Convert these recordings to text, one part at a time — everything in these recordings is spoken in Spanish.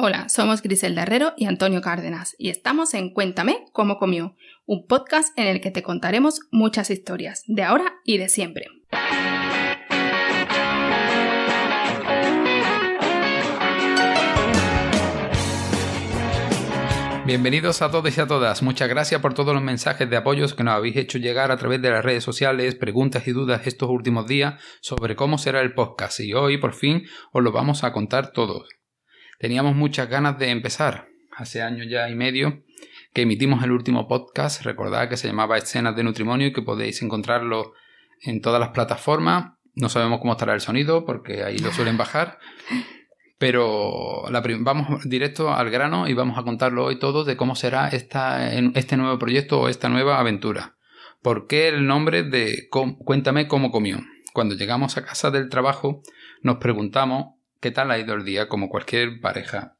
Hola, somos Griselda Herrero y Antonio Cárdenas y estamos en Cuéntame cómo comió, un podcast en el que te contaremos muchas historias, de ahora y de siempre. Bienvenidos a todos y a todas. Muchas gracias por todos los mensajes de apoyos que nos habéis hecho llegar a través de las redes sociales, preguntas y dudas estos últimos días sobre cómo será el podcast y hoy por fin os lo vamos a contar todos. Teníamos muchas ganas de empezar. Hace años ya y medio que emitimos el último podcast, recordad que se llamaba Escenas de Nutrimonio y que podéis encontrarlo en todas las plataformas. No sabemos cómo estará el sonido porque ahí lo suelen bajar. Pero vamos directo al grano y vamos a contarlo hoy todo de cómo será esta, este nuevo proyecto o esta nueva aventura. ¿Por qué el nombre de Cuéntame cómo comió? Cuando llegamos a casa del trabajo nos preguntamos qué tal ha ido el día como cualquier pareja.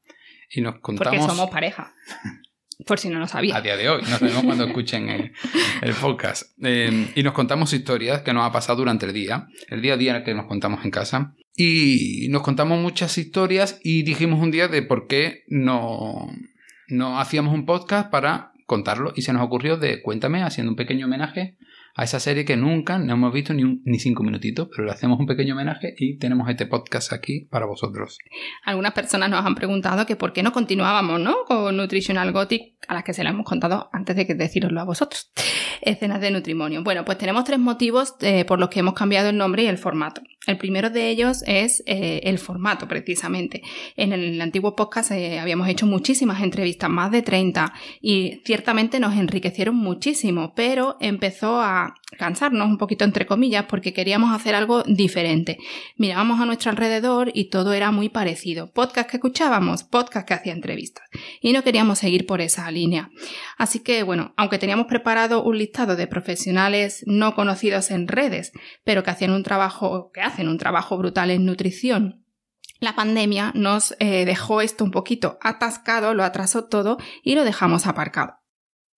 Y nos contamos... Porque somos pareja. Por si no lo sabía. A día de hoy, no sabemos cuando escuchen el, podcast. Eh, y nos contamos historias que nos ha pasado durante el día, el día a día que nos contamos en casa. Y nos contamos muchas historias y dijimos un día de por qué no, no hacíamos un podcast para contarlo. Y se nos ocurrió de Cuéntame, haciendo un pequeño homenaje a esa serie que nunca no hemos visto ni, ni cinco minutitos, pero le hacemos un pequeño homenaje y tenemos este podcast aquí para vosotros. Algunas personas nos han preguntado que por qué no continuábamos ¿no? con Nutritional Gothic, a las que se lo hemos contado antes de que deciroslo a vosotros. Escenas de Nutrimonio. Bueno, pues tenemos tres motivos eh, por los que hemos cambiado el nombre y el formato. El primero de ellos es eh, el formato, precisamente. En el antiguo podcast eh, habíamos hecho muchísimas entrevistas, más de 30, y ciertamente nos enriquecieron muchísimo, pero empezó a cansarnos un poquito entre comillas porque queríamos hacer algo diferente. Mirábamos a nuestro alrededor y todo era muy parecido. Podcast que escuchábamos, podcast que hacía entrevistas. Y no queríamos seguir por esa línea. Así que bueno, aunque teníamos preparado un listado de profesionales no conocidos en redes, pero que hacían un trabajo, que hacen un trabajo brutal en nutrición la pandemia nos eh, dejó esto un poquito atascado, lo atrasó todo y lo dejamos aparcado.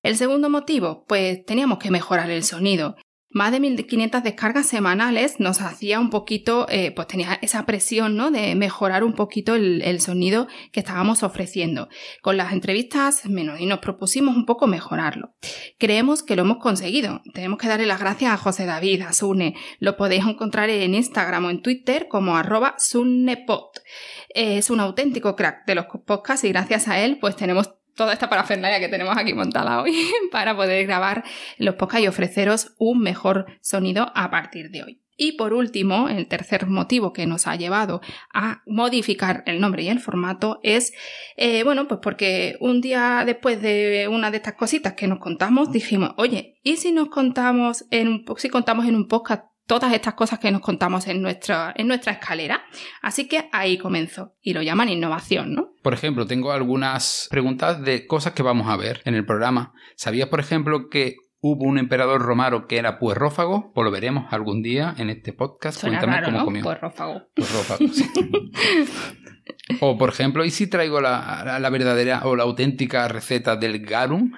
El segundo motivo, pues teníamos que mejorar el sonido. Más de 1500 descargas semanales nos hacía un poquito, eh, pues tenía esa presión, ¿no? De mejorar un poquito el, sonido que estábamos ofreciendo. Con las entrevistas menos y nos propusimos un poco mejorarlo. Creemos que lo hemos conseguido. Tenemos que darle las gracias a José David, a Sune. Lo podéis encontrar en Instagram o en Twitter como arroba sunnepod. Es un auténtico crack de los podcasts y gracias a él pues tenemos toda esta parafernalia que tenemos aquí montada hoy para poder grabar los podcasts y ofreceros un mejor sonido a partir de hoy. Y por último, el tercer motivo que nos ha llevado a modificar el nombre y el formato es, eh, bueno, pues porque un día después de una de estas cositas que nos contamos, dijimos, oye, ¿y si nos contamos en un, si contamos en un podcast todas estas cosas que nos contamos en nuestra, en nuestra escalera. Así que ahí comenzó y lo llaman innovación, ¿no? Por ejemplo, tengo algunas preguntas de cosas que vamos a ver en el programa. ¿Sabías, por ejemplo, que hubo un emperador romano que era puerrófago? Pues lo veremos algún día en este podcast. Cuéntame cómo comió. Puerrófago. Puerrófago, sí. o, por ejemplo, ¿y si traigo la, la verdadera o la auténtica receta del garum,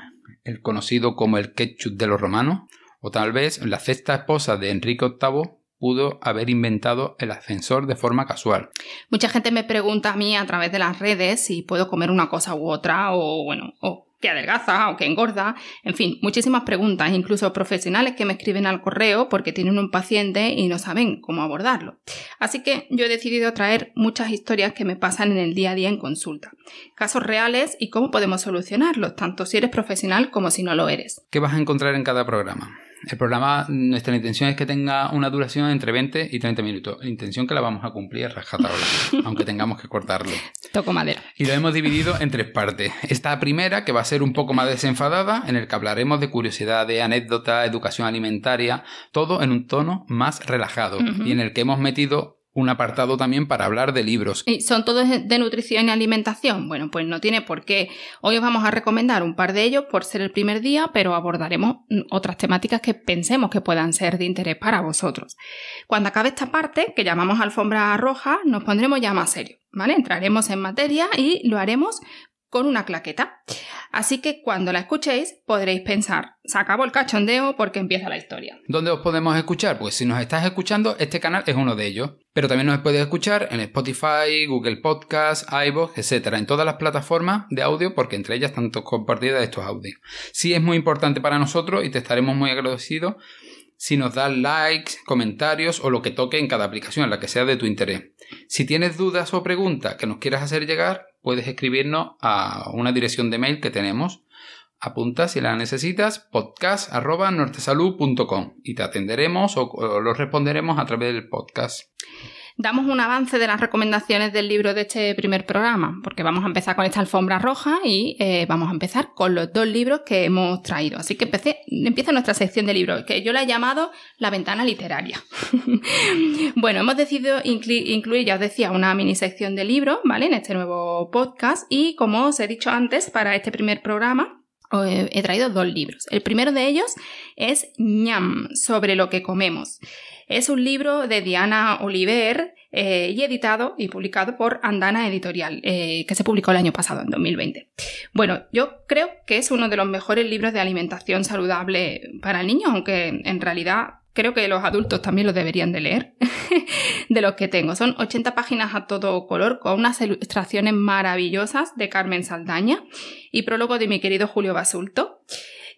el conocido como el ketchup de los romanos? O tal vez la sexta esposa de Enrique VIII pudo haber inventado el ascensor de forma casual. Mucha gente me pregunta a mí a través de las redes si puedo comer una cosa u otra o bueno, o que adelgaza o que engorda, en fin, muchísimas preguntas, incluso profesionales que me escriben al correo porque tienen un paciente y no saben cómo abordarlo. Así que yo he decidido traer muchas historias que me pasan en el día a día en consulta, casos reales y cómo podemos solucionarlos, tanto si eres profesional como si no lo eres. ¿Qué vas a encontrar en cada programa? El programa, nuestra intención es que tenga una duración entre 20 y 30 minutos. La intención que la vamos a cumplir rajatabla, aunque tengamos que cortarlo. Toco madera. Y lo hemos dividido en tres partes. Esta primera, que va a ser un poco más desenfadada, en el que hablaremos de curiosidad, de anécdota, educación alimentaria, todo en un tono más relajado. Y en el que hemos metido un apartado también para hablar de libros. ¿Y son todos de nutrición y alimentación? Bueno, pues no tiene por qué. Hoy os vamos a recomendar un par de ellos por ser el primer día, pero abordaremos otras temáticas que pensemos que puedan ser de interés para vosotros. Cuando acabe esta parte, que llamamos alfombra roja, nos pondremos ya más serio, ¿vale? Entraremos en materia y lo haremos con una claqueta. Así que cuando la escuchéis podréis pensar, se acabó el cachondeo porque empieza la historia. ¿Dónde os podemos escuchar? Pues si nos estás escuchando, este canal es uno de ellos. Pero también nos puedes escuchar en Spotify, Google Podcasts, iVoox, etc. En todas las plataformas de audio porque entre ellas están compartidas estos audios. Sí es muy importante para nosotros y te estaremos muy agradecidos si nos das likes, comentarios o lo que toque en cada aplicación, la que sea de tu interés. Si tienes dudas o preguntas que nos quieras hacer llegar, puedes escribirnos a una dirección de mail que tenemos. Apunta si la necesitas, podcast.nortesalud.com y te atenderemos o, lo responderemos a través del podcast damos un avance de las recomendaciones del libro de este primer programa, porque vamos a empezar con esta alfombra roja y eh, vamos a empezar con los dos libros que hemos traído. Así que empecé, empieza nuestra sección de libros, que yo la he llamado la ventana literaria. bueno, hemos decidido incluir, ya os decía, una mini sección de libros, ¿vale? En este nuevo podcast y como os he dicho antes, para este primer programa he traído dos libros. El primero de ellos es ñam, sobre lo que comemos. Es un libro de Diana Oliver eh, y editado y publicado por Andana Editorial, eh, que se publicó el año pasado, en 2020. Bueno, yo creo que es uno de los mejores libros de alimentación saludable para el niño, aunque en realidad creo que los adultos también lo deberían de leer, de los que tengo. Son 80 páginas a todo color con unas ilustraciones maravillosas de Carmen Saldaña y prólogo de mi querido Julio Basulto.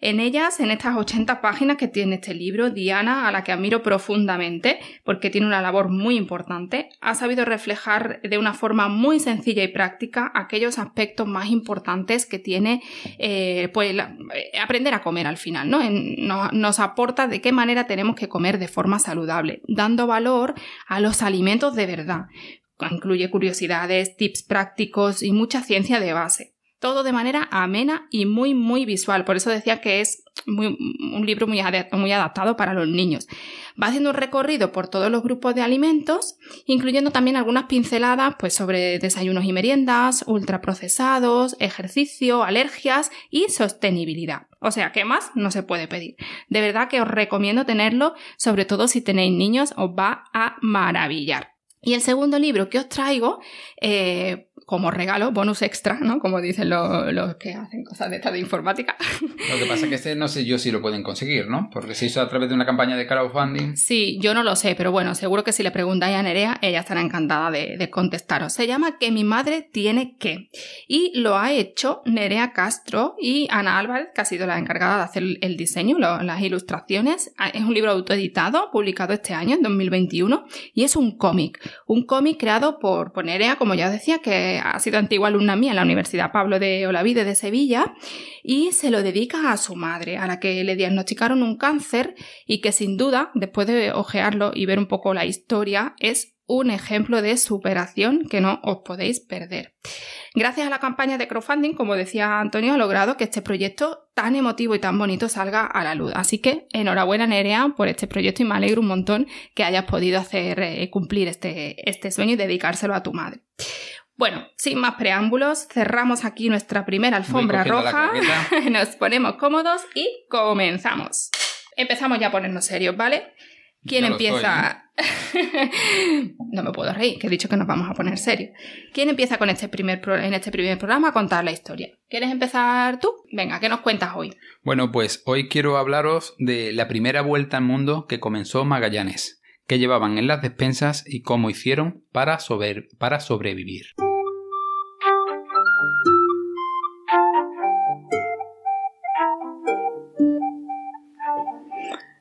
En ellas, en estas 80 páginas que tiene este libro, Diana, a la que admiro profundamente porque tiene una labor muy importante, ha sabido reflejar de una forma muy sencilla y práctica aquellos aspectos más importantes que tiene eh, pues, eh, aprender a comer al final. ¿no? nos aporta de qué manera tenemos que comer de forma saludable, dando valor a los alimentos de verdad. Incluye curiosidades, tips prácticos y mucha ciencia de base todo de manera amena y muy, muy visual. Por eso decía que es un libro muy, muy adaptado para los niños. Va haciendo un recorrido por todos los grupos de alimentos, incluyendo también algunas pinceladas pues, sobre desayunos y meriendas, ultraprocesados, ejercicio, alergias y sostenibilidad. O sea, ¿qué más? No se puede pedir. De verdad que os recomiendo tenerlo, sobre todo si tenéis niños, os va a maravillar. Y el segundo libro que os traigo, eh, como regalo, bonus extra, ¿no? Como dicen los, que hacen cosas de esta de informática. Lo que pasa es que este no sé yo si lo pueden conseguir, ¿no? Porque se hizo a través de una campaña de crowdfunding. Sí, yo no lo sé, pero bueno, seguro que si le preguntáis a Nerea, ella estará encantada de, contestaros. Se llama Que mi madre tiene que. Y lo ha hecho Nerea Castro y Ana Álvarez, que ha sido la encargada de hacer el diseño, las ilustraciones. Ah, es un libro autoeditado, publicado este año, en 2021, y es un cómic. Un cómic creado por, por Nerea, como ya decía, que ha sido antigua alumna mía en la Universidad Pablo de Olavide de Sevilla y se lo dedica a su madre, a la que le diagnosticaron un cáncer y que sin duda, después de ojearlo y ver un poco la historia, es un ejemplo de superación que no os podéis perder. Gracias a la campaña de crowdfunding, como decía Antonio, ha logrado que este proyecto tan emotivo y tan bonito salga a la luz. Así que enhorabuena Nerea por este proyecto y me alegro un montón que hayas podido hacer eh, cumplir este, este sueño y dedicárselo a tu madre. Bueno, sin más preámbulos, cerramos aquí nuestra primera alfombra roja, nos ponemos cómodos y comenzamos. Empezamos ya a ponernos serios, ¿vale? ¿Quién empieza? ¿eh? no me puedo reír, que he dicho que nos vamos a poner serios. ¿Quién empieza con este primer en este primer programa a contar la historia? ¿Quieres empezar tú? Venga, ¿qué nos cuentas hoy? Bueno, pues hoy quiero hablaros de la primera vuelta al mundo que comenzó Magallanes que llevaban en las despensas y cómo hicieron para, para sobrevivir.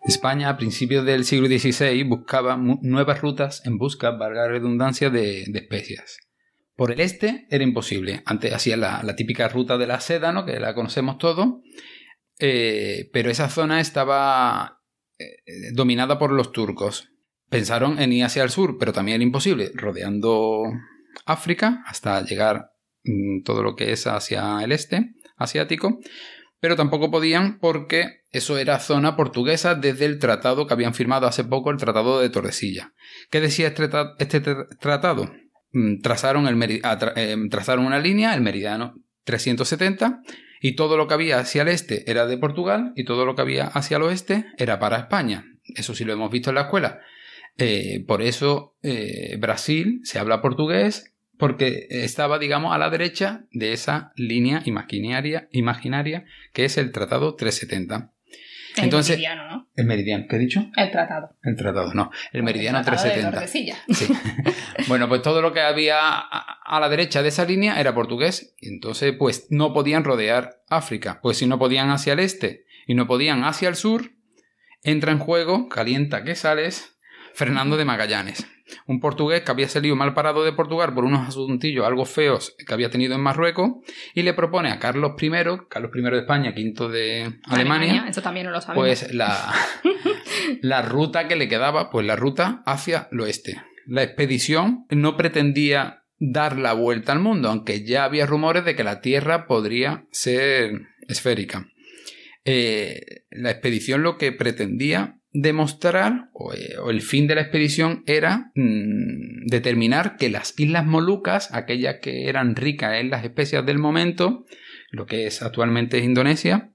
España a principios del siglo XVI buscaba nuevas rutas en busca, valga redundancia, de, especias. Por el este era imposible. Antes hacía la, típica ruta de la seda, ¿no? que la conocemos todos, eh, pero esa zona estaba eh, dominada por los turcos. Pensaron en ir hacia el sur, pero también era imposible, rodeando África hasta llegar mm, todo lo que es hacia el este asiático, pero tampoco podían porque eso era zona portuguesa desde el tratado que habían firmado hace poco, el Tratado de Torresilla. ¿Qué decía este, este tratado? Mm, eh, trazaron una línea, el meridiano 370, y todo lo que había hacia el este era de Portugal y todo lo que había hacia el oeste era para España. Eso sí lo hemos visto en la escuela. Eh, por eso eh, Brasil se habla portugués, porque estaba, digamos, a la derecha de esa línea imaginaria, imaginaria que es el Tratado 370. El Entonces, meridiano, ¿no? el meridiano, ¿qué he dicho? El tratado. El tratado, no, el meridiano El tratado de 370. Tordesillas. Sí. bueno, pues todo lo que había a la derecha de esa línea era portugués. Entonces, pues no podían rodear África. Pues si no podían hacia el este y no podían hacia el sur, entra en juego, calienta que sales, Fernando de Magallanes. Un portugués que había salido mal parado de Portugal por unos asuntillos algo feos que había tenido en Marruecos y le propone a Carlos I, Carlos I de España, quinto de Alemania, Eso también no lo sabemos. pues la, la ruta que le quedaba, pues la ruta hacia el oeste. La expedición no pretendía dar la vuelta al mundo, aunque ya había rumores de que la Tierra podría ser esférica. Eh, la expedición lo que pretendía demostrar, o, eh, o el fin de la expedición era mm, determinar que las Islas Molucas, aquellas que eran ricas en las especias del momento, lo que es actualmente Indonesia,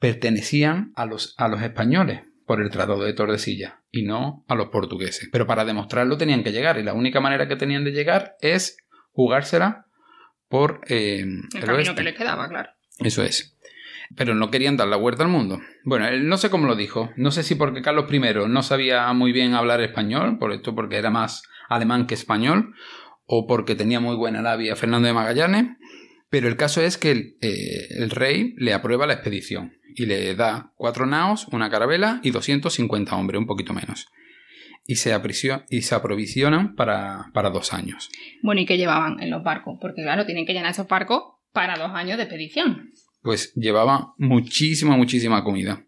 pertenecían a los, a los españoles por el Tratado de Tordesillas y no a los portugueses. Pero para demostrarlo tenían que llegar y la única manera que tenían de llegar es jugársela por eh, el el camino oeste. que le quedaba, claro. Eso es. Pero no querían dar la vuelta al mundo. Bueno, él no sé cómo lo dijo. No sé si porque Carlos I no sabía muy bien hablar español, por esto porque era más alemán que español, o porque tenía muy buena labia Fernando de Magallanes. Pero el caso es que el, eh, rey le aprueba la expedición y le da cuatro naos, una carabela y 250 hombres, un poquito menos. Y se, y se aprovisionan para, para dos años. Bueno, ¿y qué llevaban en los barcos? Porque claro, tienen que llenar esos barcos para dos años de expedición. Pues llevaba muchísima, muchísima comida.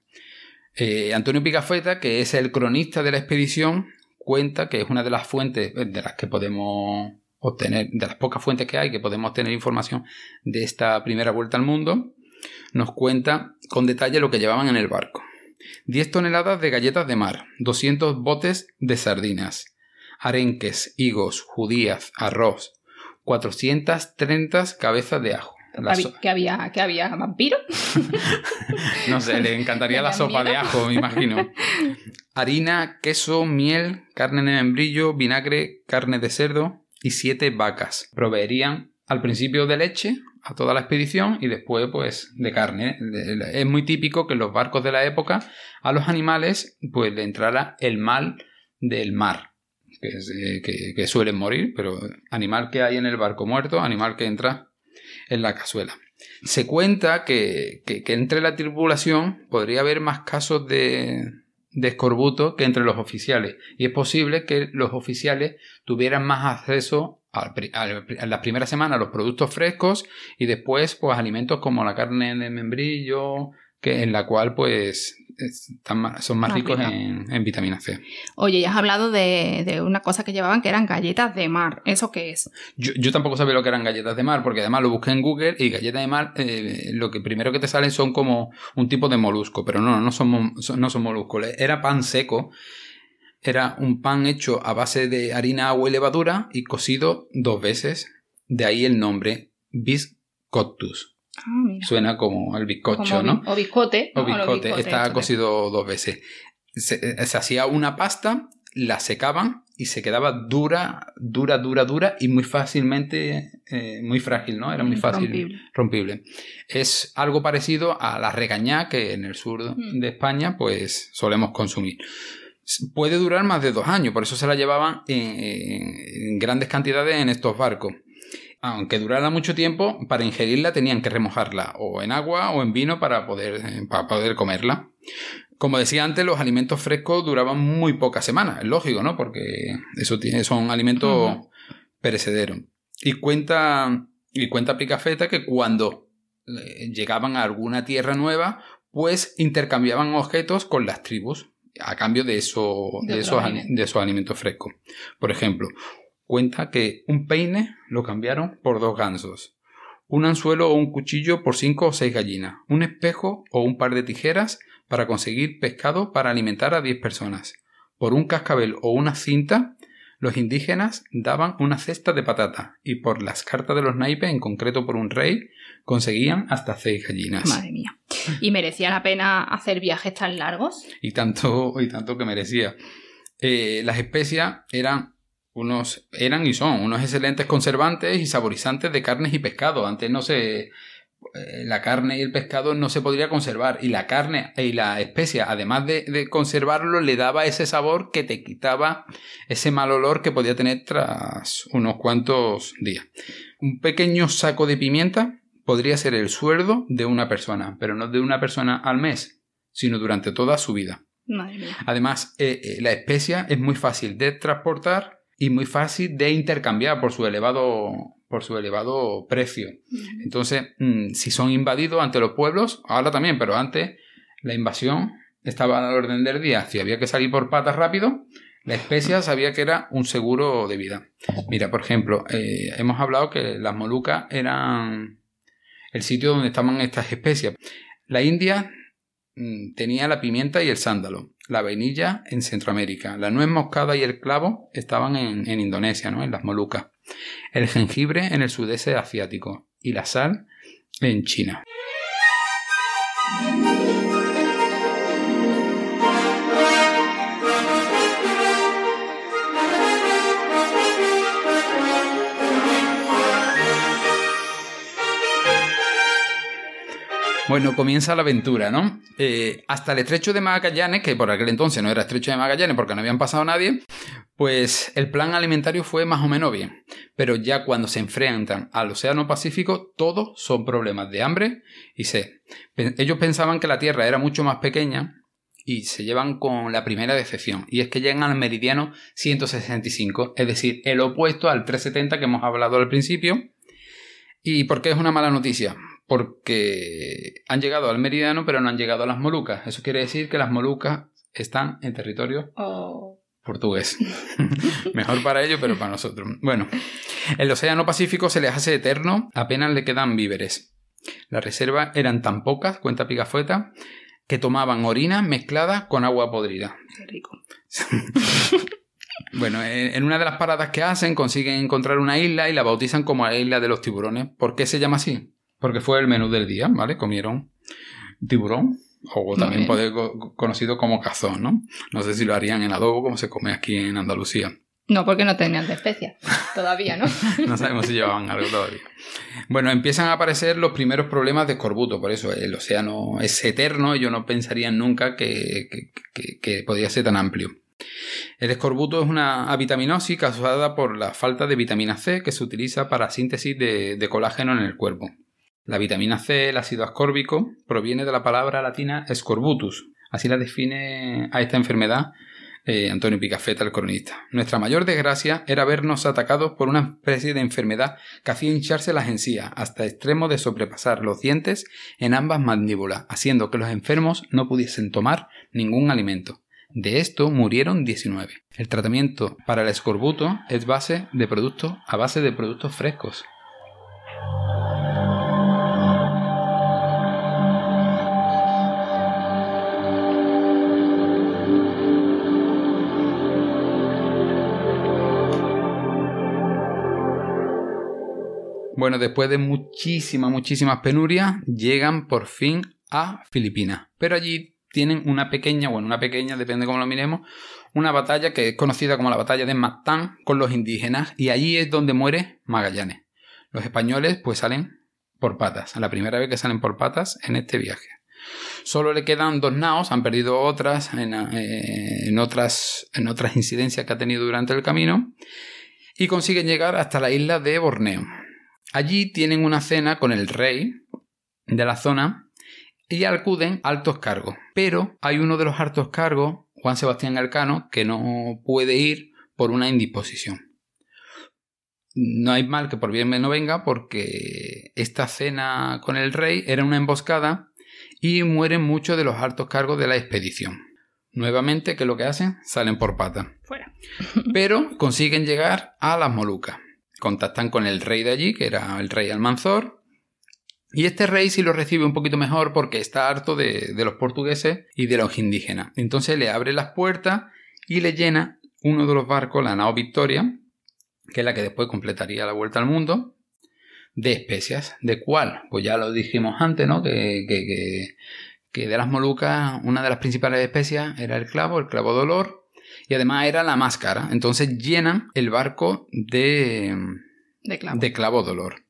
Eh, Antonio Picafetta, que es el cronista de la expedición, cuenta que es una de las fuentes eh, de las que podemos obtener, de las pocas fuentes que hay que podemos obtener información de esta primera vuelta al mundo, nos cuenta con detalle lo que llevaban en el barco. 10 toneladas de galletas de mar, 200 botes de sardinas, arenques, higos, judías, arroz, 430 cabezas de ajo. La so- ¿Que había, que había vampiro? no sé, le encantaría la ¿Tenían sopa de ajo, me imagino. Harina, queso, miel, carne de membrillo, vinagre, carne de cerdo y siete vacas. Proveerían al principio de leche a toda la expedición y después pues de carne. Es muy típico que en los barcos de la época a los animales pues le entrara el mal del mar. Que, eh, que- que suelen morir, pero animal que hay en el barco muerto, animal que entra en la cazuela. Se cuenta que, que- entre la tripulación podría haber más casos de, de escorbuto que entre los oficiales. Y es posible que los oficiales tuvieran más acceso en las primeras semanas a los productos frescos y después pues alimentos como la carne de membrillo, que, en la cual pues están más- son más, Más ricos en, en vitamina C. Oye, ya has hablado de, de una cosa que llevaban que eran galletas de mar. ¿Eso qué es? Yo, yo tampoco sabía lo que eran galletas de mar, porque además lo busqué en Google y galletas de mar, eh, lo que primero que te salen son como un tipo de molusco, pero no, no son- no son moluscos. Era pan seco, era un pan hecho a base de harina, agua y levadura y cocido dos veces. De ahí el nombre biscottus. Ah, mira. Suena como el bizcocho, Como ¿no? O biscote. O biscotes está cocido dos veces. Se, eh, se hacía una pasta, la secaban y se quedaba dura, dura, dura, dura y muy fácilmente, eh, muy frágil, ¿no? Era muy fácil, Rompible. rompible. Es algo parecido a la regañá que en el sur Mm. de España pues solemos consumir. Puede durar más de dos años, por eso se la llevaban en, en- en grandes cantidades en estos barcos. Aunque durara mucho tiempo, para ingerirla tenían que remojarla o en agua o en vino para poder, eh, para poder comerla. Como decía antes, los alimentos frescos duraban muy pocas semanas, es lógico, ¿no? Porque eso tiene, son alimentos perecederos. Y cuenta, y cuenta Picafetta que cuando eh, llegaban a alguna tierra nueva, pues intercambiaban objetos con las tribus a cambio de, eso, De de, esos, de esos alimentos frescos. Por ejemplo, cuenta que un peine lo cambiaron por dos gansos, un anzuelo o un cuchillo por cinco o seis gallinas, un espejo o un par de tijeras para conseguir pescado para alimentar a 10 personas. Por un cascabel o una cinta, los indígenas daban una cesta de patata y por las cartas de los naipes, en concreto por un rey, conseguían hasta seis gallinas. Madre mía. ¿Y merecía la pena hacer viajes tan largos? y tanto, y tanto que merecía. Eh, las especias eran unos eran y son unos excelentes conservantes y saborizantes de carnes y pescado. Antes no se eh, la carne y el pescado no se podría conservar y la carne y la especia además de, conservarlo le daba ese sabor que te quitaba ese mal olor que podía tener tras unos cuantos días. Un pequeño saco de pimienta podría ser el sueldo de una persona pero no de una persona al mes sino durante toda su vida. Además eh, eh, la especia es muy fácil de transportar y muy fácil de intercambiar por su elevado por su elevado precio. Entonces, mm, si son invadidos ante los pueblos, ahora también, pero antes la invasión estaba al orden del día. Si había que salir por patas rápido, la especia sabía que era un seguro de vida. Mira, por ejemplo, eh, hemos hablado que las Molucas eran el sitio donde estaban estas especias. La India mm, tenía la pimienta y el sándalo, la vainilla en Centroamérica, la nuez moscada y el clavo estaban en, en Indonesia, ¿no? en las Molucas el jengibre en el sudeste asiático y la sal en China. Bueno, comienza la aventura, ¿no? Eh, hasta el estrecho de Magallanes, que por aquel entonces no era estrecho de Magallanes porque no habían pasado nadie, pues el plan alimentario fue más o menos bien. Pero ya cuando se enfrentan al Océano Pacífico, todos son problemas de hambre y sed. Ellos pensaban que la Tierra era mucho más pequeña y se llevan con la primera decepción. Y es que llegan al meridiano 165, es decir, el opuesto al 370 que hemos hablado al principio. ¿Y por qué es una mala noticia? Porque han llegado al Meridiano pero no han llegado a las Molucas. Eso quiere decir que las Molucas están en territorio oh. portugués. Mejor para ellos, pero para nosotros. Bueno, el Océano Pacífico se les hace eterno, apenas le quedan víveres. Las reservas eran tan pocas, cuenta Pigafueta, que tomaban orina mezclada con agua podrida. Qué rico. Bueno, en una de las paradas que hacen consiguen encontrar una isla y la bautizan como la isla de los tiburones. ¿Por qué se llama así? Porque fue el menú del día, ¿vale? Comieron tiburón, o también puede conocido como cazón, ¿no? No sé si lo harían en adobo como se come aquí en Andalucía. No, porque no tenían de especia. Todavía, ¿no? no sabemos si llevaban algo todavía. Bueno, empiezan a aparecer los primeros problemas de escorbuto, por eso el océano es eterno y yo no pensaría nunca que, que, podía ser tan amplio. El escorbuto es una avitaminosis causada por la falta de vitamina C que se utiliza para síntesis de colágeno en el cuerpo. La vitamina C, el ácido ascórbico, proviene de la palabra latina scorbutus. Así la define a esta enfermedad eh, Antonio Picafetta, el cronista. Nuestra mayor desgracia era vernos atacados por una especie de enfermedad que hacía hincharse las encías hasta extremo de sobrepasar los dientes en ambas mandíbulas, haciendo que los enfermos no pudiesen tomar ningún alimento. De esto murieron 19. El tratamiento para el escorbuto es base de productos a base de productos frescos, Bueno, después de muchísimas, muchísimas penurias, llegan por fin a Filipinas. Pero allí tienen una pequeña, bueno, una pequeña, depende cómo lo miremos, una batalla que es conocida como la batalla de Mactán con los indígenas y allí es donde muere Magallanes. Los españoles pues salen por patas, la primera vez que salen por patas en este viaje. Solo le quedan dos naos, han perdido otras en, eh, en, otras en otras incidencias que ha tenido durante el camino y consiguen llegar hasta la isla de Borneo. Allí tienen una cena con el rey de la zona y acuden altos cargos. Pero hay uno de los altos cargos, Juan Sebastián Alcano, que no puede ir por una indisposición. No hay mal que por bien no venga porque esta cena con el rey era una emboscada y mueren muchos de los altos cargos de la expedición. Nuevamente, ¿qué es lo que hacen? Salen por pata. Fuera. Pero consiguen llegar a las Molucas contactan con el rey de allí, que era el rey Almanzor, y este rey sí lo recibe un poquito mejor porque está harto de, los portugueses y de los indígenas. Entonces le abre las puertas y le llena uno de los barcos, la nao Victoria, que es la que después completaría la vuelta al mundo, de especias. ¿De cuál? Pues ya lo dijimos antes, ¿no? Que, que, que, de las Molucas una de las principales especias era el clavo, el clavo de olor, y además era la más cara. Entonces llenan el barco de, De clavo. de clavo dolor.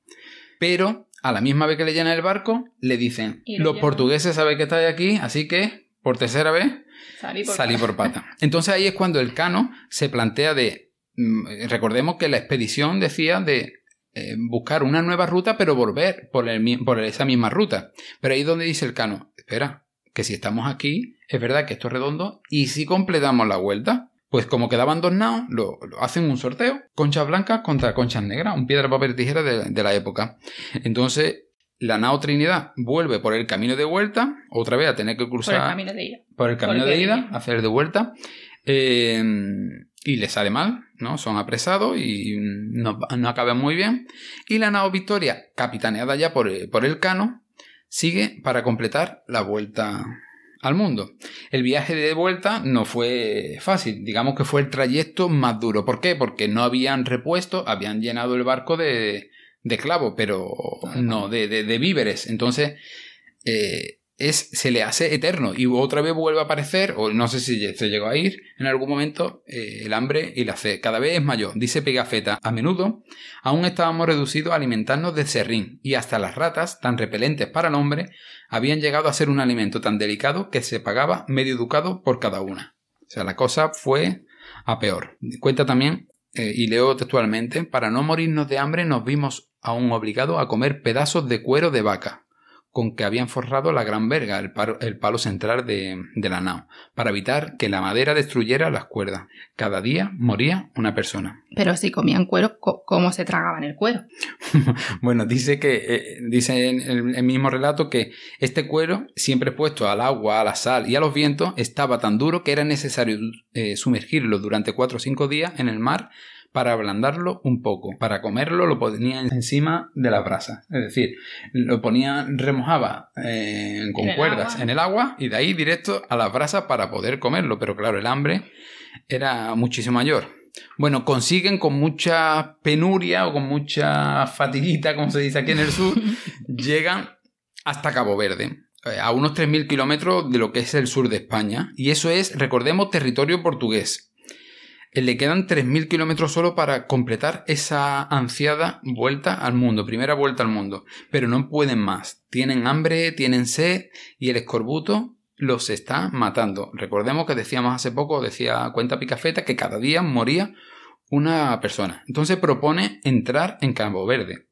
Pero a la misma vez que le llenan el barco, le dicen, lo los llevan". portugueses saben que estáis aquí, así que por tercera vez Salí por salí por pata. Entonces ahí es cuando el Cano se plantea de, mm, recordemos que la expedición decía de eh, buscar una nueva ruta, pero volver por, el por esa misma ruta. Pero ahí es donde dice el Cano, espera, que si estamos aquí, es verdad que esto es redondo, y si completamos la vuelta, pues como quedaban dos naos, lo, lo hacen un sorteo, conchas blancas contra conchas negras, un piedra, papel, tijera de, de la época. Entonces, la nao Trinidad vuelve por el camino de vuelta, otra vez a tener que por cruzar el camino de ida. por el camino Por el de ida, hacer de vuelta. eh, y le sale mal, ¿no? Son apresados y no, no acaban muy bien. Y la nao Victoria, capitaneada ya por, por el Cano, sigue para completar la vuelta al mundo. El viaje de vuelta no fue fácil, digamos que fue el trayecto más duro. ¿Por qué? Porque no habían repuesto, habían llenado el barco de, de clavo, pero no, de, de- de víveres. Entonces, eh, es, se le hace eterno y otra vez vuelve a aparecer, o no sé si se llegó a ir en algún momento, eh, el hambre y la sed. Cada vez es mayor, dice Pegafetta. A menudo aún estábamos reducidos a alimentarnos de serrín y hasta las ratas, tan repelentes para el hombre, habían llegado a ser un alimento tan delicado que se pagaba medio ducado por cada una. O sea, la cosa fue a peor. Cuenta también, eh, y leo textualmente, para no morirnos de hambre nos vimos aún obligados a comer pedazos de cuero de vaca, con que habían forrado la gran verga, el, paro- el palo central de, de la nao, para evitar que la madera destruyera las cuerdas. Cada día moría una persona. Pero si comían cuero, ¿cómo se tragaban el cuero? Bueno, dice que eh, dice en el, el mismo relato que este cuero, siempre expuesto al agua, a la sal y a los vientos, estaba tan duro que era necesario eh, sumergirlo durante cuatro o cinco días en el mar para ablandarlo un poco. Para comerlo lo ponían encima de la brasa. Es decir, lo ponían, remojaba eh, con En cuerdas en el agua y de ahí directo a las brasas para poder comerlo. Pero claro, el hambre era muchísimo mayor. Bueno, consiguen con mucha penuria o con mucha fatiguita, como se dice aquí en el sur, llegan hasta Cabo Verde, eh, a unos 3.000 kilómetros de lo que es el sur de España. Y eso es, recordemos, territorio portugués. Le quedan 3.000 kilómetros solo para completar esa ansiada vuelta al mundo, primera vuelta al mundo. Pero no pueden más. Tienen hambre, tienen sed y el escorbuto los está matando. Recordemos que decíamos hace poco, decía Cuenta Picafeta, que cada día moría una persona. Entonces propone entrar en Cabo Verde.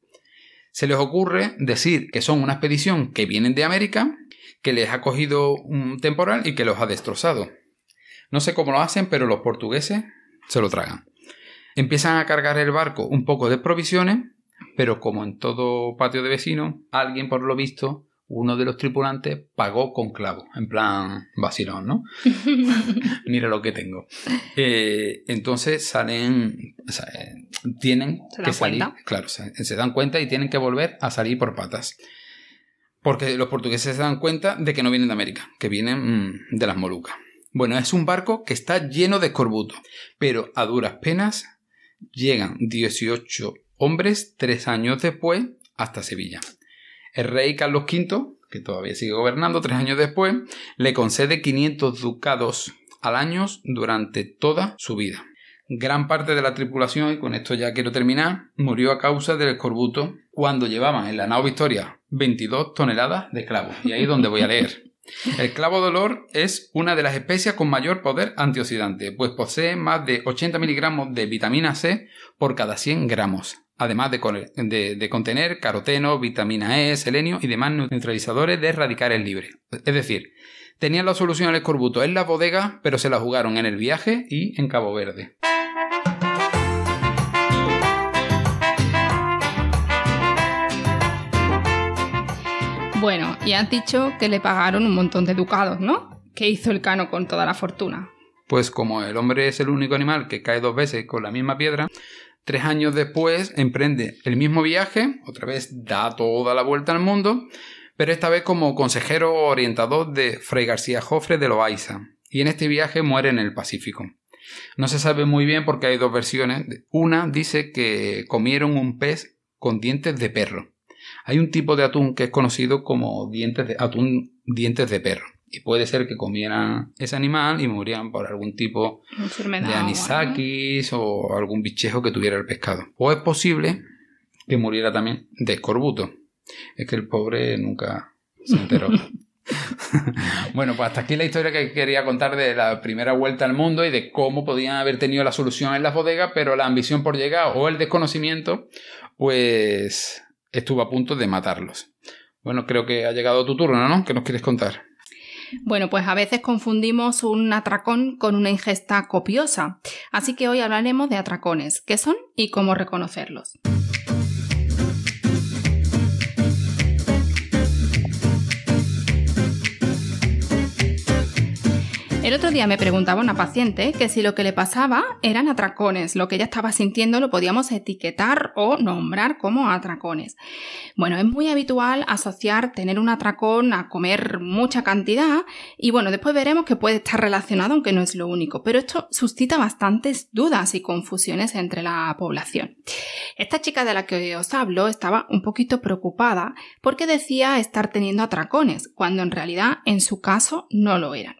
Se les ocurre decir que son una expedición que vienen de América, que les ha cogido un temporal y que los ha destrozado. No sé cómo lo hacen, pero los portugueses se lo tragan. Empiezan a cargar el barco un poco de provisiones, pero como en todo patio de vecino, alguien por lo visto, uno de los tripulantes, pagó con clavo, en plan vacilón, ¿no? Mira lo que tengo. Eh, entonces salen, o sea, eh, tienen Se que salir, cuenta. claro, se, se dan cuenta y tienen que volver a salir por patas. Porque los portugueses se dan cuenta de que no vienen de América, que vienen mm, de las Molucas. Bueno, es un barco que está lleno de escorbuto, pero a duras penas llegan 18 hombres tres años después hasta Sevilla. El rey Carlos V, que todavía sigue gobernando tres años después, le concede 500 ducados al año durante toda su vida. Gran parte de la tripulación, y con esto ya quiero terminar, murió a causa del escorbuto cuando llevaban en la nao Victoria 22 toneladas de clavos. Y ahí es donde voy a leer. El clavo de olor es una de las especias con mayor poder antioxidante, pues posee más de 80 miligramos de vitamina C por cada 100 gramos, además de, de contener caroteno, vitamina E, selenio y demás neutralizadores de radicales libres. Es decir, tenían la solución al escorbuto en la bodega, pero se la jugaron en el viaje y en Cabo Verde. Y has dicho que le pagaron un montón de ducados, ¿no? ¿Qué hizo el cano con toda la fortuna? Pues como el hombre es el único animal que cae dos veces con la misma piedra, tres años después emprende el mismo viaje, otra vez da toda la vuelta al mundo, pero esta vez como consejero orientador de Fray García Jofre de Loaiza, y en este viaje muere en el Pacífico. No se sabe muy bien porque hay dos versiones. Una dice que comieron un pez con dientes de perro. Hay un tipo de atún que es conocido como dientes de, atún dientes de perro. y puede ser que comieran ese animal y morían por algún tipo de anisakis o algún bichejo que tuviera el pescado. O es posible que muriera también de escorbuto. Es que el pobre nunca se enteró. bueno, pues hasta aquí la historia que quería contar de la primera vuelta al mundo y de cómo podían haber tenido la solución en las bodegas, pero la ambición por llegar o el desconocimiento, pues estuvo a punto de matarlos. Bueno, creo que ha llegado tu turno, ¿no? ¿Qué nos quieres contar? Bueno, pues a veces confundimos un atracón con una ingesta copiosa, así que hoy hablaremos de atracones, qué son y cómo reconocerlos. El otro día me preguntaba una paciente que si lo que le pasaba eran atracones, lo que ella estaba sintiendo lo podíamos etiquetar o nombrar como atracones. Bueno, es muy habitual asociar tener un atracón a comer mucha cantidad y bueno, después veremos que puede estar relacionado, aunque no es lo único, pero esto suscita bastantes dudas y confusiones entre la población. Esta chica de la que os hablo estaba un poquito preocupada porque decía estar teniendo atracones, cuando en realidad en su caso no lo eran.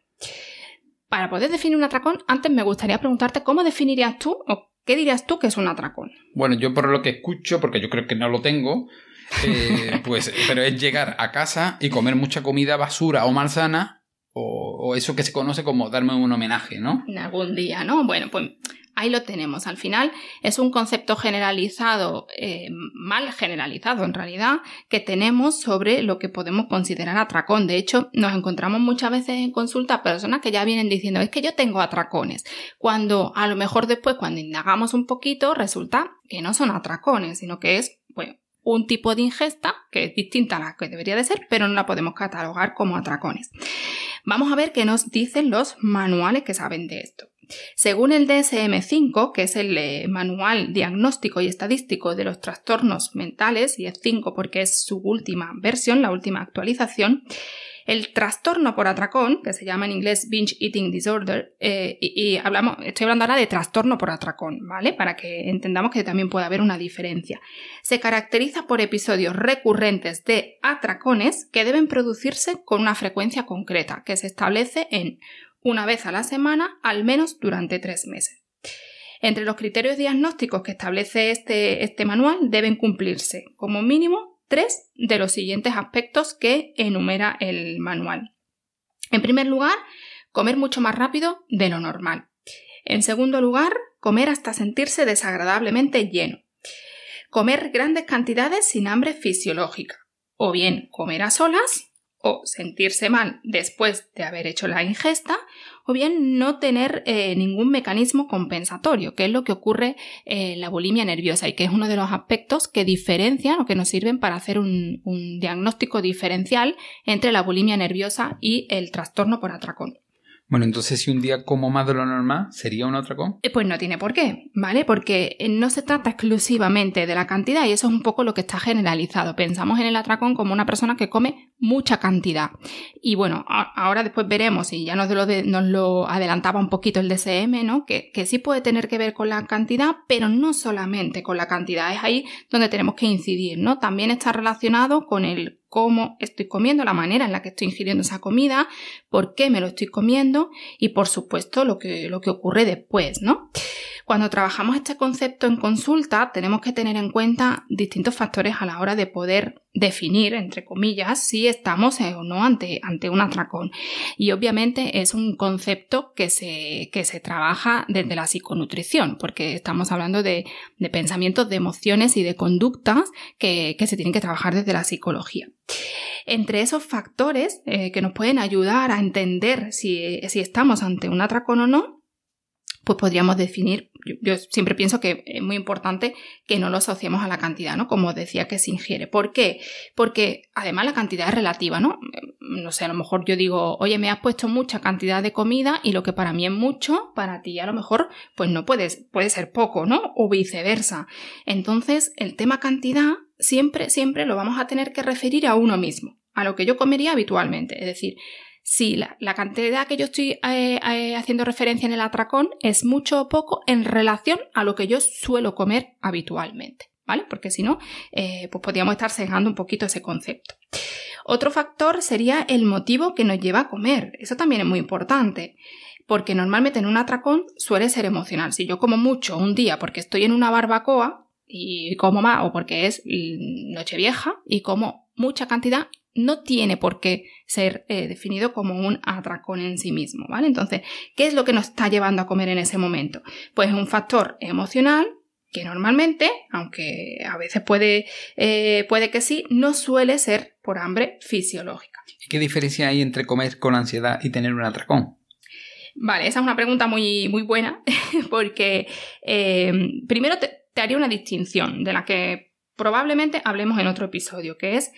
Para poder definir un atracón, antes me gustaría preguntarte cómo definirías tú o qué dirías tú que es un atracón. Bueno, yo por lo que escucho, porque yo creo que no lo tengo, eh, pues, pero es llegar a casa y comer mucha comida basura o malsana o, o, eso que se conoce como darme un homenaje, ¿no? En algún día, ¿no? Bueno, pues ahí lo tenemos. Al final es un concepto generalizado, eh, mal generalizado en realidad, que tenemos sobre lo que podemos considerar atracón. De hecho, nos encontramos muchas veces en consulta personas que ya vienen diciendo es que yo tengo atracones, cuando a lo mejor después cuando indagamos un poquito resulta que no son atracones, sino que es bueno, un tipo de ingesta que es distinta a la que debería de ser, pero no la podemos catalogar como atracones. Vamos a ver qué nos dicen los manuales que saben de esto. Según el DSM-5, que es el eh, Manual Diagnóstico y Estadístico de los Trastornos Mentales, y es 5 porque es su última versión, la última actualización, el trastorno por atracón, que se llama en inglés binge eating disorder, eh, y, hablamos, estoy hablando ahora de trastorno por atracón, ¿vale? Para que entendamos que también puede haber una diferencia. Se caracteriza por episodios recurrentes de atracones que deben producirse con una frecuencia concreta, que se establece en una vez a la semana, al menos durante tres meses. Entre los criterios diagnósticos que establece este, este manual deben cumplirse, como mínimo, tres de los siguientes aspectos que enumera el manual. En primer lugar, comer mucho más rápido de lo normal. En segundo lugar, comer hasta sentirse desagradablemente lleno. Comer grandes cantidades sin hambre fisiológica. O bien comer a solas o sentirse mal después de haber hecho la ingesta, o bien no tener eh, ningún mecanismo compensatorio, que es lo que ocurre en la bulimia nerviosa y que es uno de los aspectos que diferencian o que nos sirven para hacer un, un diagnóstico diferencial entre la bulimia nerviosa y el trastorno por atracón. Bueno, entonces si un día como más de lo normal, ¿sería un atracón? Eh, pues no tiene por qué, ¿vale? Porque eh, no se trata exclusivamente de la cantidad y eso es un poco lo que está generalizado. Pensamos en el atracón como una persona que come mucha cantidad. Y bueno, ahora después veremos, y ya nos lo, nos lo adelantaba un poquito el DSM, ¿no? Que, que sí puede tener que ver con la cantidad, pero no solamente con la cantidad. Es ahí donde tenemos que incidir, ¿no? También está relacionado con el cómo estoy comiendo, la manera en la que estoy ingiriendo esa comida, por qué me lo estoy comiendo y por supuesto lo que, lo que ocurre después, ¿no? Cuando trabajamos este concepto en consulta tenemos que tener en cuenta distintos factores a la hora de poder definir, entre comillas, si estamos o no ante, ante un atracón. Y obviamente es un concepto que se, que se trabaja desde la psiconutrición, porque estamos hablando de, de pensamientos, de emociones y de conductas que, que, se tienen que trabajar desde la psicología. Entre esos factores eh, que nos pueden ayudar a entender si, si estamos ante un atracón o no, pues podríamos definir, yo, siempre pienso que es muy importante que no lo asociemos a la cantidad, ¿no? Como decía que se ingiere. ¿Por qué? Porque además la cantidad es relativa, ¿no? No sé, a lo mejor yo digo, oye, me has puesto mucha cantidad de comida y lo que para mí es mucho, para ti a lo mejor, pues no puedes, puede ser poco, ¿no? O viceversa. Entonces, el tema cantidad siempre, siempre lo vamos a tener que referir a uno mismo, a lo que yo comería habitualmente. Es decir, si la, cantidad que yo estoy eh, eh, haciendo referencia en el atracón es mucho o poco en relación a lo que yo suelo comer habitualmente. ¿vale? Porque si no, eh, pues podríamos estar sesgando un poquito ese concepto. Otro factor sería el motivo que nos lleva a comer. Eso también es muy importante. Porque normalmente en un atracón suele ser emocional. Si yo como mucho un día porque estoy en una barbacoa y como más, o porque es noche vieja y como mucha cantidad, no tiene por qué ser eh, definido como un atracón en sí mismo, ¿vale? Entonces, ¿qué es lo que nos está llevando a comer en ese momento? Pues un factor emocional que normalmente, aunque a veces puede, eh, puede que sí, no suele ser por hambre fisiológica. ¿Qué diferencia hay entre comer con ansiedad y tener un atracón? Vale, esa es una pregunta muy, muy buena, porque eh, primero te, haría una distinción de la que probablemente hablemos en otro episodio, que es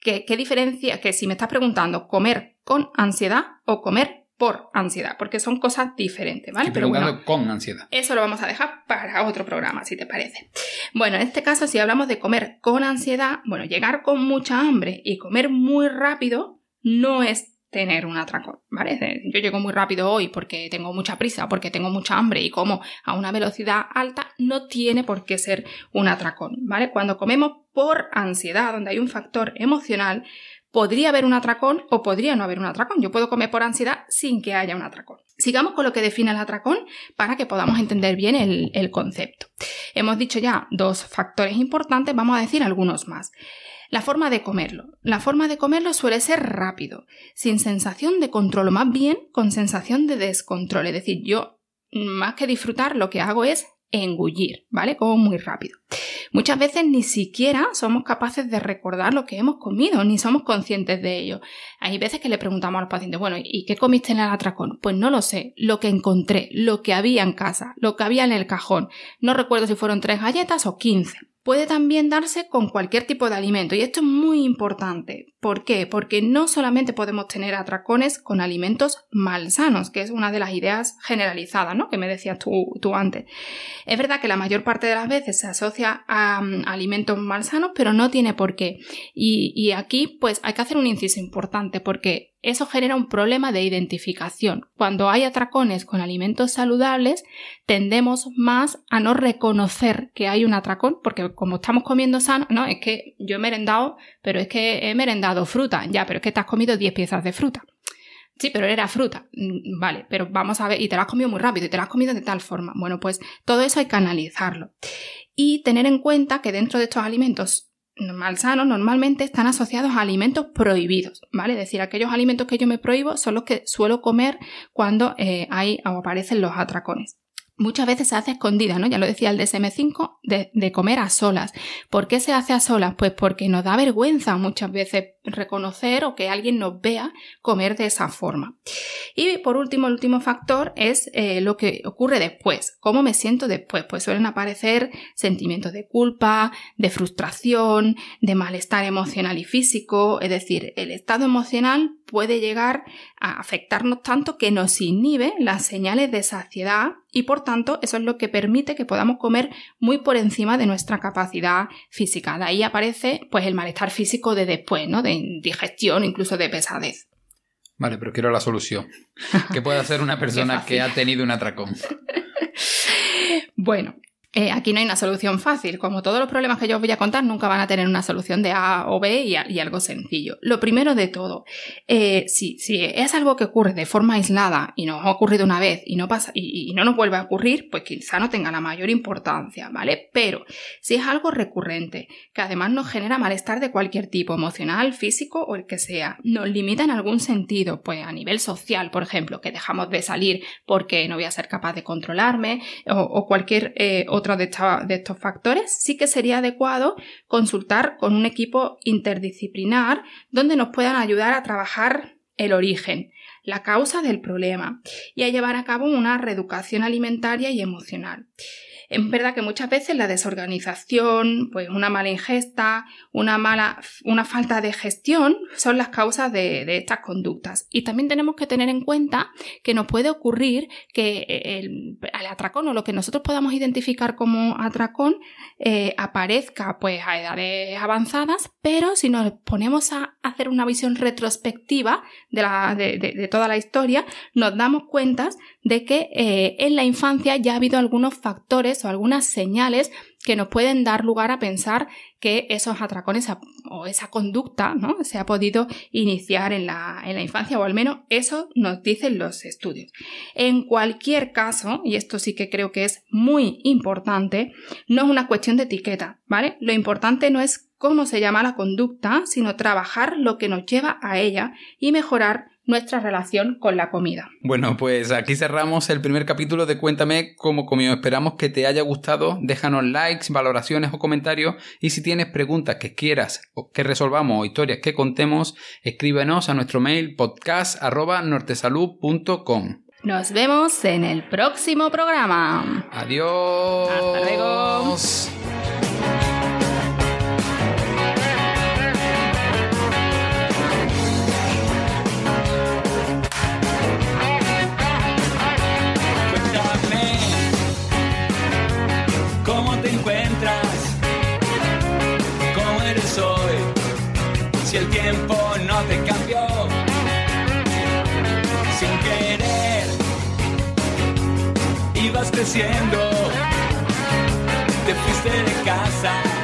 que, qué diferencia, que si me estás preguntando comer con ansiedad o comer por ansiedad, porque son cosas diferentes, ¿vale? Pero bueno, con ansiedad. Eso lo vamos a dejar para otro programa, si te parece. Bueno, en este caso, si hablamos de comer con ansiedad, bueno, llegar con mucha hambre y comer muy rápido no es tener un atracón, ¿vale? Yo llego muy rápido hoy porque tengo mucha prisa, porque tengo mucha hambre y como a una velocidad alta, no tiene por qué ser un atracón, ¿vale? Cuando comemos por ansiedad, donde hay un factor emocional, podría haber un atracón o podría no haber un atracón. Yo puedo comer por ansiedad sin que haya un atracón. Sigamos con lo que define el atracón para que podamos entender bien el, el concepto. Hemos dicho ya dos factores importantes, vamos a decir algunos más. La forma de comerlo. La forma de comerlo suele ser rápido, sin sensación de control, más bien con sensación de descontrol. Es decir, yo más que disfrutar lo que hago es engullir, ¿vale? Como muy rápido. Muchas veces ni siquiera somos capaces de recordar lo que hemos comido, ni somos conscientes de ello. Hay veces que le preguntamos a los pacientes, bueno, ¿y qué comiste en el atracón? Pues no lo sé, lo que encontré, lo que había en casa, lo que había en el cajón. No recuerdo si fueron tres galletas o quince. Puede también darse con cualquier tipo de alimento y esto es muy importante. ¿Por qué? Porque no solamente podemos tener atracones con alimentos malsanos, que es una de las ideas generalizadas, ¿no? Que me decías tú, tú antes. Es verdad que la mayor parte de las veces se asocia a, mm, alimentos malsanos, pero no tiene por qué. Y, y aquí, pues, hay que hacer un inciso importante porque eso genera un problema de identificación. Cuando hay atracones con alimentos saludables, tendemos más a no reconocer que hay un atracón, porque como estamos comiendo sano, no, es que yo he merendado, pero es que he merendado fruta, ya, pero es que te has comido 10 piezas de fruta. Sí, pero era fruta. Mm, vale, pero vamos a ver, y te la has comido muy rápido, y te la has comido de tal forma. Bueno, pues todo eso hay que analizarlo. Y tener en cuenta que dentro de estos alimentos malsanos normalmente están asociados a alimentos prohibidos, ¿vale? Es decir, aquellos alimentos que yo me prohíbo son los que suelo comer cuando eh, hay o aparecen los atracones muchas veces se hace escondida, ¿no? Ya lo decía el DSM5, de, de, comer a solas. ¿Por qué se hace a solas? Pues porque nos da vergüenza muchas veces reconocer o que alguien nos vea comer de esa forma. Y por último, el último factor es eh, lo que ocurre después. ¿Cómo me siento después? Pues suelen aparecer sentimientos de culpa, de frustración, de malestar emocional y físico. Es decir, el estado emocional puede llegar a afectarnos tanto que nos inhibe las señales de saciedad y por tanto eso es lo que permite que podamos comer muy por encima de nuestra capacidad física. De ahí aparece pues el malestar físico de después, ¿no? Indigestión, incluso de pesadez. Vale, pero quiero la solución. ¿Qué puede hacer una persona que ha tenido un atracón? bueno, eh, aquí no hay una solución fácil. Como todos los problemas que yo os voy a contar, nunca van a tener una solución de A o B y, algo sencillo. Lo primero de todo, eh, si, es algo que ocurre de forma aislada y nos ha ocurrido una vez y no pasa y, no nos vuelve a ocurrir, pues quizá no tenga la mayor importancia, ¿vale? Pero si es algo recurrente, que además nos genera malestar de cualquier tipo, emocional, físico o el que sea, nos limita en algún sentido, pues a nivel social, por ejemplo, que dejamos de salir porque no voy a ser capaz de controlarme o, cualquier eh, otro de, estos factores, sí que sería adecuado consultar con un equipo interdisciplinar donde nos puedan ayudar a trabajar el origen, la causa del problema y a llevar a cabo una reeducación alimentaria y emocional. Es verdad que muchas veces la desorganización, pues una mala ingesta, una mala, una falta de gestión son las causas de, estas conductas. Y también tenemos que tener en cuenta que nos puede ocurrir que el, atracón o lo que nosotros podamos identificar como atracón eh, aparezca pues a edades avanzadas, pero si nos ponemos a hacer una visión retrospectiva de, de, toda la historia, nos damos cuenta de que eh, en la infancia ya ha habido algunos factores o algunas señales que nos pueden dar lugar a pensar que esos atracones o esa conducta ¿no? se ha podido iniciar en la, en la infancia, o al menos eso nos dicen los estudios. En cualquier caso, y esto sí que creo que es muy importante, no es una cuestión de etiqueta, ¿vale? Lo importante no es cómo se llama la conducta, sino trabajar lo que nos lleva a ella y mejorar nuestra relación con la comida. Bueno, pues aquí cerramos el primer capítulo de Cuéntame cómo comió. Esperamos que te haya gustado. Déjanos likes, valoraciones o comentarios. Y si tienes preguntas que quieras que resolvamos o historias que contemos, escríbenos a nuestro mail podcast.nortesalud.com. Nos vemos en el próximo programa. Adiós. Hasta luego. Si el tiempo no te cambió. Sin querer ibas creciendo. Te fuiste de casa